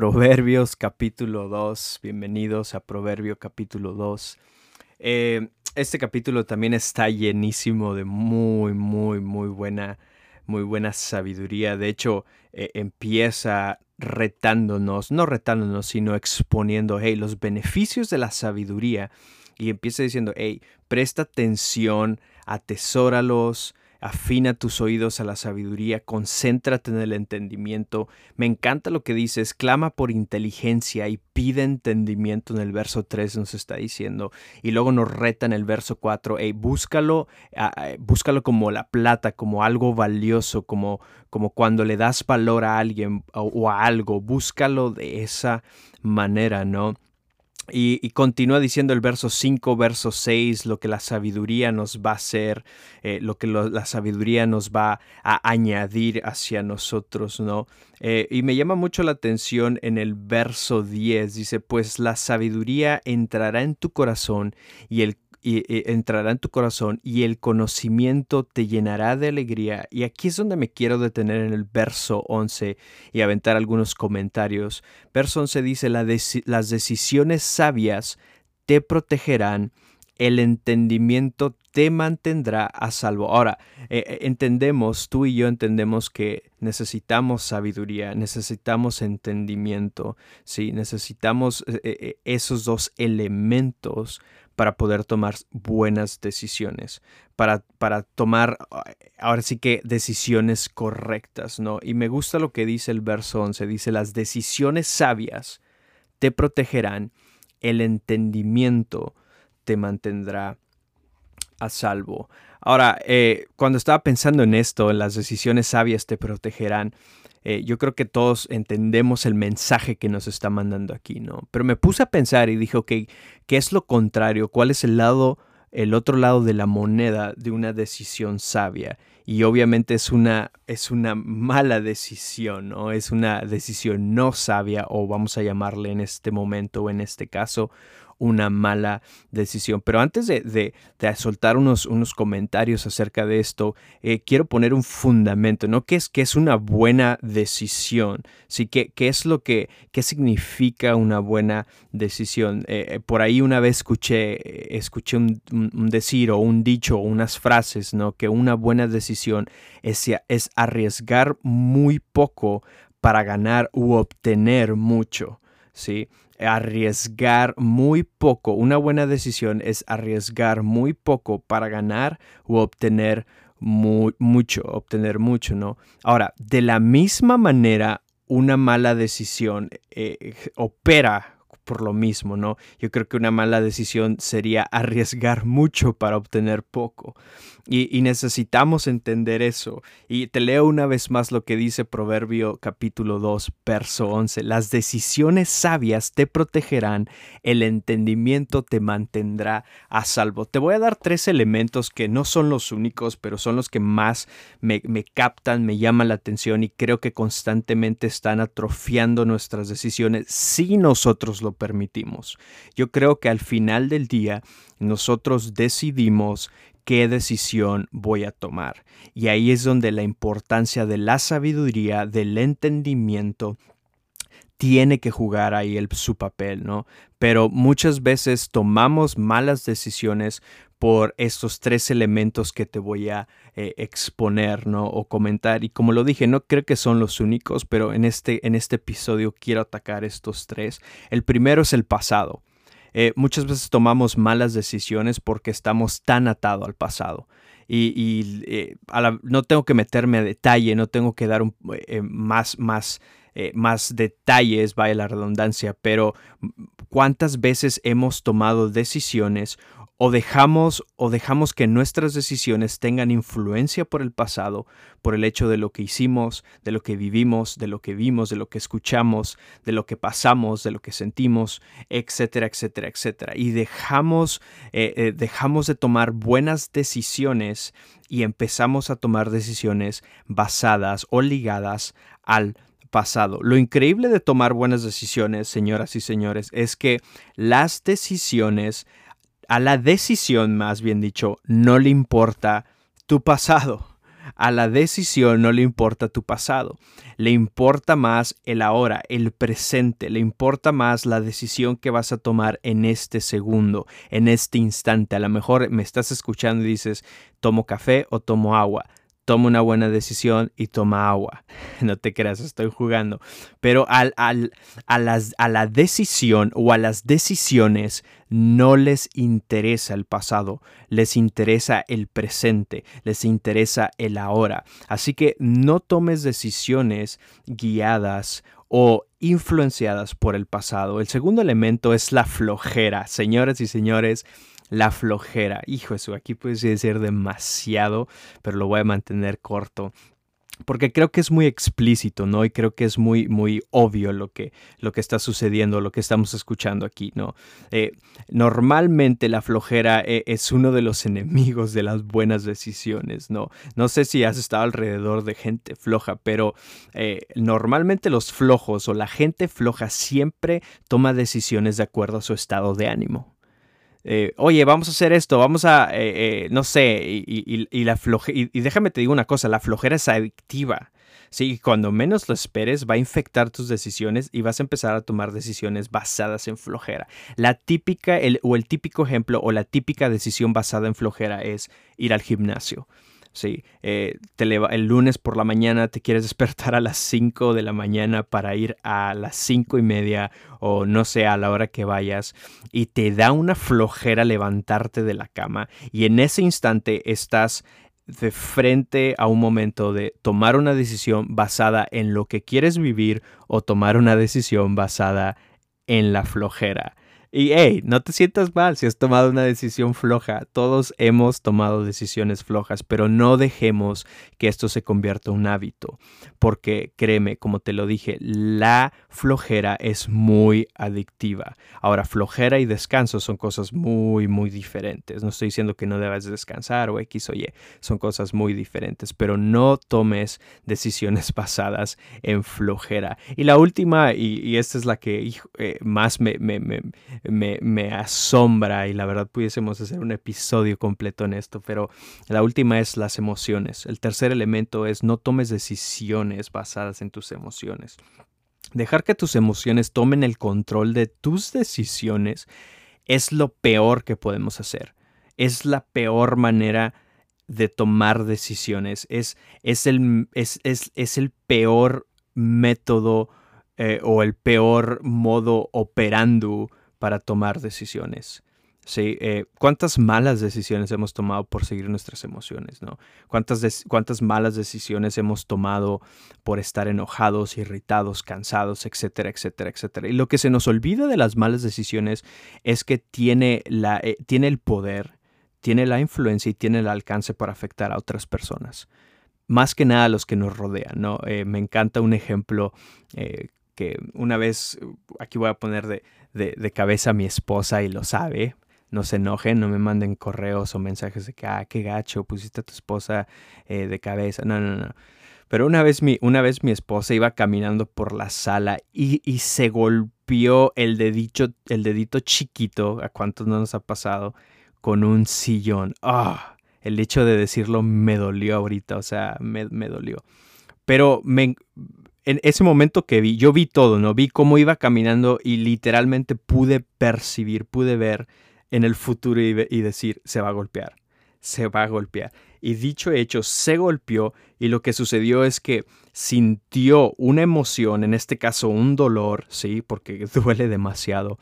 Proverbios capítulo 2. Bienvenidos a Proverbio capítulo 2. Eh, este capítulo también está llenísimo de muy, muy, muy buena, muy buena sabiduría. De hecho, eh, empieza retándonos, no retándonos, sino exponiendo, hey, los beneficios de la sabiduría. Y empieza diciendo, hey, presta atención, atesóralos, afina tus oídos a la sabiduría, concéntrate en el entendimiento. Me encanta lo que dices, clama por inteligencia y pide entendimiento en el verso 3 nos está diciendo. Y luego nos reta en el verso 4, hey, búscalo, búscalo como la plata, como algo valioso, como, como cuando le das valor a alguien o a algo, búscalo de esa manera, ¿no? Y, continúa diciendo el verso 5, verso 6, lo que la sabiduría nos va a hacer, eh, lo que la sabiduría nos va a añadir hacia nosotros, ¿no? Eh, y me llama mucho la atención en el verso 10, dice, pues la sabiduría entrará en tu corazón y el y, entrará en tu corazón y el conocimiento te llenará de alegría. Y aquí es donde me quiero detener en el verso 11 y aventar algunos comentarios. Verso 11 dice, las decisiones sabias te protegerán, el entendimiento te mantendrá a salvo. Ahora, eh, eh, entendemos, tú y yo entendemos que necesitamos sabiduría, necesitamos entendimiento, ¿sí? necesitamos eh, esos dos elementos para poder tomar buenas decisiones, para, para tomar ahora sí que decisiones correctas, ¿no? Y me gusta lo que dice el verso 11, dice, las decisiones sabias te protegerán, el entendimiento te mantendrá a salvo. Ahora, eh, cuando estaba pensando en esto, las decisiones sabias te protegerán, eh, yo creo que todos entendemos el mensaje que nos está mandando aquí, ¿no? Pero me puse a pensar y dije, ok, ¿qué es lo contrario? ¿Cuál es el lado, el otro lado de la moneda de una decisión sabia? Y obviamente es una, es una mala decisión, ¿no? Es una decisión no sabia, o vamos a llamarle en este momento o en este caso, una mala decisión. Pero antes de, soltar unos, unos, comentarios acerca de esto, eh, quiero poner un fundamento, ¿no? ¿Qué es, qué es una buena decisión? ¿Sí? ¿Qué, qué es lo que, qué significa una buena decisión? Eh, eh, por ahí una vez escuché, escuché un, decir o un dicho o unas frases, ¿no? Que una buena decisión es, es arriesgar muy poco para ganar u obtener mucho. ¿sí? Arriesgar muy poco. Una buena decisión es arriesgar muy poco para ganar o obtener mucho, obtener mucho, ¿no? Ahora, de la misma manera, una mala decisión eh, opera por lo mismo, ¿no? Yo creo que una mala decisión sería arriesgar mucho para obtener poco. Y, necesitamos entender eso. Y te leo una vez más lo que dice Proverbio capítulo 2, verso 11. Las decisiones sabias te protegerán, el entendimiento te mantendrá a salvo. Te voy a dar tres elementos que no son los únicos, pero son los que más me, me captan, me llaman la atención y creo que constantemente están atrofiando nuestras decisiones si nosotros lo permitimos. Yo creo que al final del día nosotros decidimos qué decisión voy a tomar. Y ahí es donde la importancia de la sabiduría, del entendimiento, tiene que jugar ahí el, su papel, ¿no? Pero muchas veces tomamos malas decisiones por estos tres elementos que te voy a eh, exponer, ¿no? O comentar. Y como lo dije, no creo que son los únicos, pero en este, en este episodio quiero atacar estos tres. El primero es el pasado. Eh, muchas veces tomamos malas decisiones porque estamos tan atados al pasado. Y, eh, no tengo que meterme a detalle, no tengo que dar más, más, más detalles, vaya la redundancia, pero cuántas veces hemos tomado decisiones o dejamos o dejamos que nuestras decisiones tengan influencia por el pasado, por el hecho de lo que hicimos, de lo que vivimos, de lo que vimos, de lo que escuchamos, de lo que pasamos, de lo que sentimos, etcétera, etcétera, etcétera. Y dejamos, eh, eh, dejamos de tomar buenas decisiones y empezamos a tomar decisiones basadas o ligadas al pasado. Lo increíble de tomar buenas decisiones, señoras y señores, es que las decisiones a la decisión, más bien dicho, no le importa tu pasado. A la decisión no le importa tu pasado, le importa más el ahora, el presente, le importa más la decisión que vas a tomar en este segundo, en este instante. A lo mejor me estás escuchando y dices, tomo café o tomo agua toma una buena decisión y toma agua. No te creas, estoy jugando. Pero al, a, las, a la decisión o a las decisiones no les interesa el pasado, les interesa el presente, les interesa el ahora. Así que no tomes decisiones guiadas o influenciadas por el pasado. El segundo elemento es la flojera. Señores y señores, la flojera. Hijo, eso aquí puede ser demasiado, pero lo voy a mantener corto porque creo que es muy explícito, ¿no? Y creo que es muy, muy obvio lo que, lo que está sucediendo, lo que estamos escuchando aquí, ¿no? Eh, normalmente la flojera eh, es uno de los enemigos de las buenas decisiones, ¿no? No sé si has estado alrededor de gente floja, pero eh, normalmente los flojos o la gente floja siempre toma decisiones de acuerdo a su estado de ánimo. Eh, oye, vamos a hacer esto, vamos a, eh, eh, no sé, y, la y, déjame te digo una cosa, la flojera es adictiva. Sí, cuando menos lo esperes va a infectar tus decisiones y vas a empezar a tomar decisiones basadas en flojera. La típica el, o el típico ejemplo o la típica decisión basada en flojera es ir al gimnasio. Sí, eh, el lunes por la mañana te quieres despertar a las 5 de la mañana para ir a las 5 y media o no sé, a la hora que vayas y te da una flojera levantarte de la cama y en ese instante estás de frente a un momento de tomar una decisión basada en lo que quieres vivir o tomar una decisión basada en la flojera. Y hey, no te sientas mal si has tomado una decisión floja. Todos hemos tomado decisiones flojas, pero no dejemos que esto se convierta en un hábito. Porque créeme, como te lo dije, la flojera es muy adictiva. Ahora, flojera y descanso son cosas muy, muy diferentes. No estoy diciendo que no debas descansar o X o Y. Son cosas muy diferentes, pero no tomes decisiones basadas en flojera. Y la última, y, esta es la que eh, más me, asombra y la verdad pudiésemos hacer un episodio completo en esto, pero la última es las emociones. El tercer elemento es no tomes decisiones basadas en tus emociones. Dejar que tus emociones tomen el control de tus decisiones es lo peor que podemos hacer. Es la peor manera de tomar decisiones. Es, es, el, es, es el peor método eh, o el peor modo operando para tomar decisiones. Sí, eh, ¿Cuántas malas decisiones hemos tomado por seguir nuestras emociones? ¿no? ¿Cuántas, ¿Cuántas malas decisiones hemos tomado por estar enojados, irritados, cansados, etcétera, etcétera, etcétera? Y lo que se nos olvida de las malas decisiones es que tiene, la, eh, tiene el poder, tiene la influencia y tiene el alcance para afectar a otras personas. Más que nada a los que nos rodean. ¿no? Eh, me encanta un ejemplo una vez, aquí voy a poner de de, cabeza a mi esposa y lo sabe. No se enojen, no me manden correos o mensajes de que, ah, qué gacho, pusiste a tu esposa eh, de cabeza. No, no, no. Pero una vez, mi, una vez mi esposa iba caminando por la sala y, y se golpeó el dedito, el dedito chiquito, a cuántos no nos ha pasado, con un sillón. Ah, el hecho de decirlo me dolió ahorita, o sea, me, me dolió. Pero me, en ese momento que vi, yo vi todo, ¿no? Vi cómo iba caminando y literalmente pude percibir, pude ver en el futuro y, decir, se va a golpear, se va a golpear. Y dicho hecho, se golpeó y lo que sucedió es que sintió una emoción, en este caso un dolor, ¿sí? Porque duele demasiado.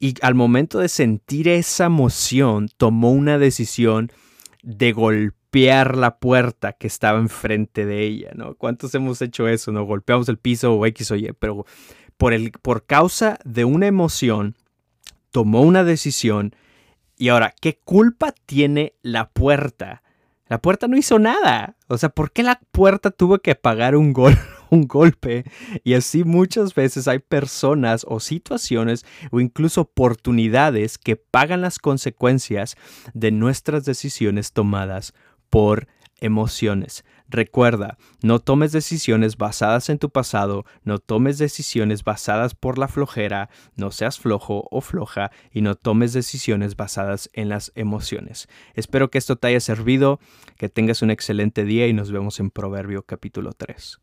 Y al momento de sentir esa emoción, tomó una decisión de golpear golpear la puerta que estaba enfrente de ella, ¿no? ¿Cuántos hemos hecho eso, no? Golpeamos el piso o X o Y, pero por, el, por causa de una emoción, tomó una decisión y ahora, ¿qué culpa tiene la puerta? La puerta no hizo nada. O sea, ¿por qué la puerta tuvo que pagar un gol? un golpe. Y así muchas veces hay personas o situaciones o incluso oportunidades que pagan las consecuencias de nuestras decisiones tomadas por emociones. Recuerda, no tomes decisiones basadas en tu pasado, no tomes decisiones basadas por la flojera, no seas flojo o floja y no tomes decisiones basadas en las emociones. Espero que esto te haya servido, que tengas un excelente día y nos vemos en Proverbio capítulo 3.